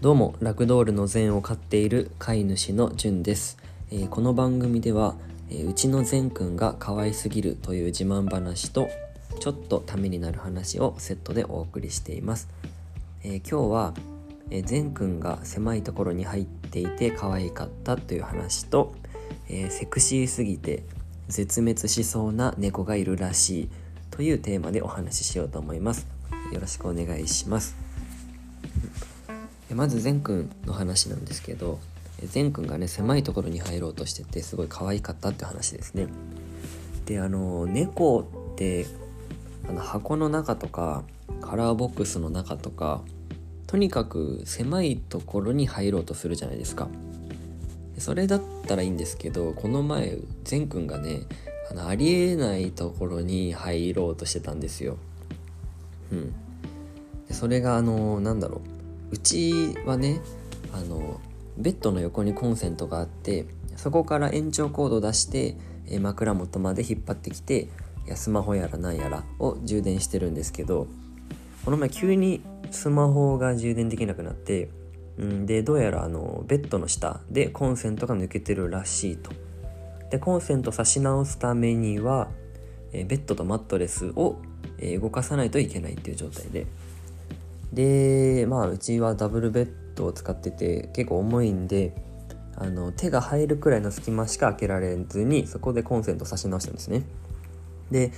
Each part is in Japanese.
どうもラグドールの禅を飼っている飼い主のじゅんです、えーこの番組では、えーうちの禅くんが可愛すぎるという自慢話とちょっとためになる話をセットでお送りしています、えー今日は、えー、禅くんが狭いところに入っていて可愛かったという話と、えーセクシーすぎて絶滅しそうな猫がいるらしいというテーマでお話ししようと思います。よろしくお願いします。まず善くんの話なんですけど善くんがね狭いところに入ろうとしててすごい可愛かったって話ですね。であの猫ってあの箱の中とかカラーボックスの中とかとにかく狭いところに入ろうとするじゃないですか。それだったらいいんですけどこの前善くんがねあのありえないところに入ろうとしてたんですよ。うん。でそれがあのなんだろう。うちはねあのベッドの横にコンセントがあってそこから延長コードを出して枕元まで引っ張ってきてスマホやらなんやらを充電してるんですけどこの前急にスマホが充電できなくなって、ん、でどうやらあのベッドの下でコンセントが抜けてるらしいと。でコンセント差し直すためには、えベッドとマットレスを、え動かさないといけないっていう状態ででまあうちはダブルベッドを使ってて結構重いんであの手が入るくらいの隙間しか開けられずにそこでコンセント差し直したんですね。で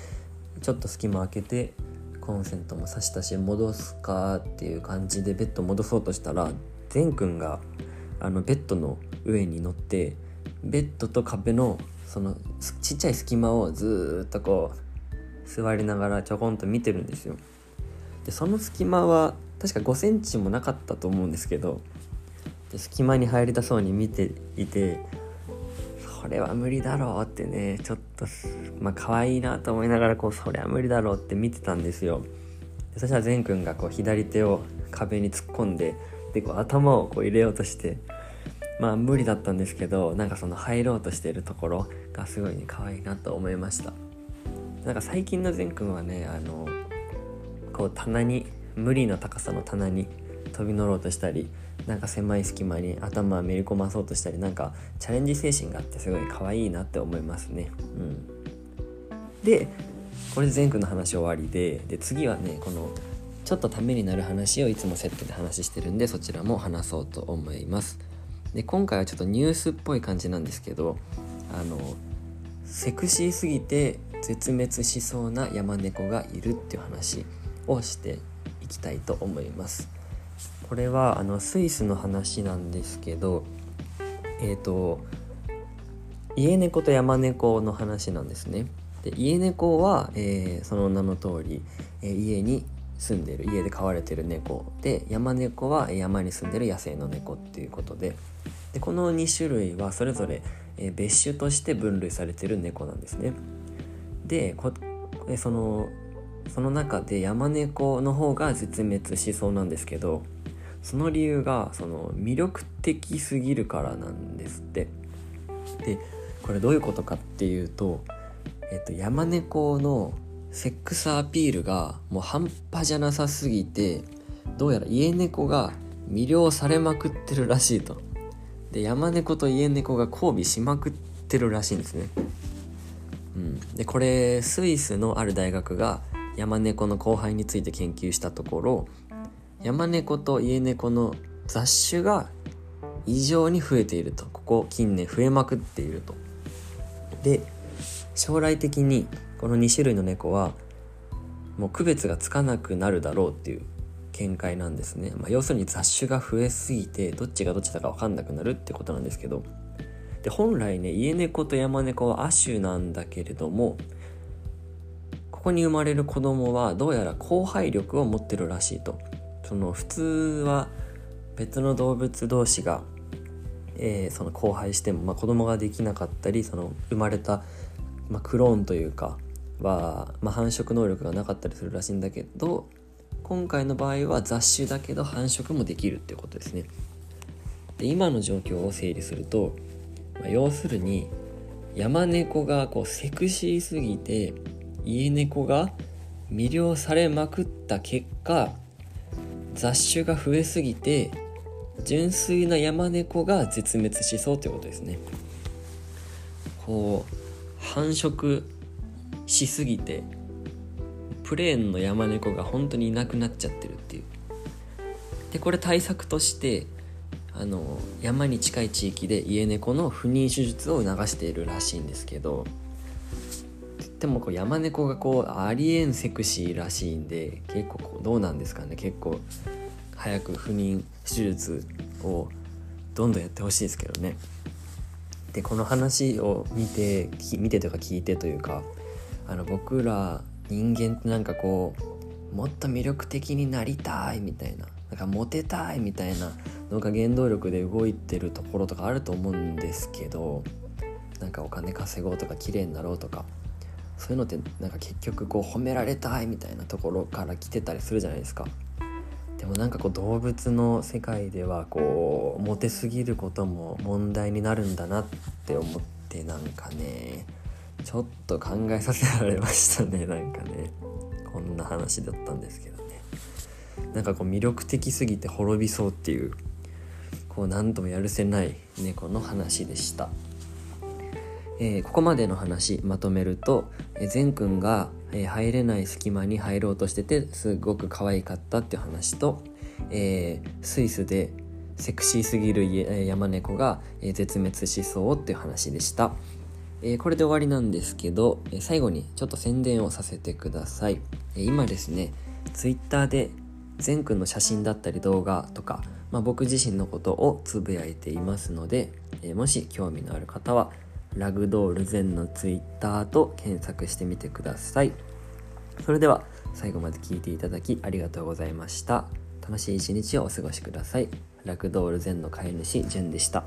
ちょっと隙間開けてコンセントも差したし戻すかっていう感じでベッド戻そうとしたら善くんがあのベッドの上に乗ってベッドと壁のそのちっちゃい隙間をずっとこう座りながらちょこんと見てるんですよ。でその隙間は確か5センチもなかったと思うんですけどで隙間に入りたそうに見ていてそれは無理だろうってねちょっとまあ可愛いなと思いながらこうそれは無理だろうって見てたんですよ。でそしたら善くんがこう左手を壁に突っ込んででこう頭をこう入れようとしてまあ無理だったんですけどなんかその入ろうとしてるところがすごいね可愛いなと思いました。なんか最近の善くんはねあのこう棚に無理の高さの棚に飛び乗ろうとしたりなんか狭い隙間に頭をめり込まそうとしたりなんかチャレンジ精神があってすごい可愛いなって思いますね。うん、でこれで善くんの話終わりでで次はねこのちょっとためになる話をいつもセットで話してるんでそちらも話そうと思います。で今回はちょっとニュースっぽい感じなんですけどあのセクシーすぎて絶滅しそうな山猫がいるっていう話をしていきたいと思います。これはあのスイスの話なんですけどえっ、と家猫と山猫の話なんですね。で家猫は、えーその名の通り、えー家に住んでる家で飼われてる猫で山猫は山に住んでる野生の猫っていうことででこの2種類はそれぞれ、え別種として分類されてる猫なんですね。でそのその中で山猫の方が絶滅しそうなんですけどその理由がその魅力的すぎるからなんですって。でこれどういうことかっていうと、えっと、山猫のセックスアピールがもう半端じゃなさすぎてどうやら家猫が魅了されまくってるらしいと。で山猫と家猫が交尾しまくってるらしいんですね。うん、でこれスイスのある大学が山猫の交配について研究したところ山猫と家猫の雑種が異常に増えていると。ここ近年増えまくっていると。で将来的にこの2種類の猫はもう区別がつかなくなるだろうっていう見解なんですね、まあ、要するに雑種が増えすぎてどっちがどっちだか分かんなくなるってことなんですけど。で本来ね家猫と山猫は亜種なんだけれどもここに生まれる子供はどうやら交配力を持ってるらしいとその普通は別の動物同士が、えーその交配しても、まあ、子供ができなかったりその生まれた、まあ、クローンというかは、まあ、繁殖能力がなかったりするらしいんだけど今回の場合は雑種だけど繁殖もできるっていうことですね。で今の状況を整理すると、まあ要するに山猫がこうセクシーすぎて家猫が魅了されまくった結果雑種が増えすぎて純粋な山猫が絶滅しそうということですね。こう繁殖しすぎてプレーンの山猫が本当にいなくなっちゃってるっていう。でこれ対策としてあの山に近い地域で家猫の不妊手術を促しているらしいんですけどでもこう山猫がこうありえんセクシーらしいんで結構こうどうなんですかね。結構早く不妊手術をどんどんやってほしいですけどね。でこの話を見て見てというか聞いてというかあの僕ら人間ってなんかこうもっと魅力的になりたいみたいななんかモテたいみたいなのが原動力で動いてるところとかあると思うんですけどなんかお金稼ごうとか綺麗になろうとかそういうのってなんか結局こう褒められたいみたいなところから来てたりするじゃないですか。でもなんかこう動物の世界ではこうモテすぎることも問題になるんだなって思ってなんかねちょっと考えさせられましたねなんかね。こんな話だったんですけどね。なんかこう魅力的すぎて滅びそうっていうこう何ともやるせない猫の話でした、えー、ここまでの話まとめると、えー、くんが、えー、入れない隙間に入ろうとしててすごく可愛かったっていう話と、えー、スイスでセクシーすぎる山猫がえ絶滅しそうっていう話でした。えー、これで終わりなんですけど、えー、最後にちょっと宣伝をさせてください。えー、今ですね、Twitter で善くんの写真だったり動画とか、まあ、僕自身のことをつぶやいていますので、えもし興味のある方は、ラグドール善の Twitter と検索してみてください。それでは最後まで聞いていただきありがとうございました。楽しい一日をお過ごしください。ラグドール善の飼い主、じゅんでした。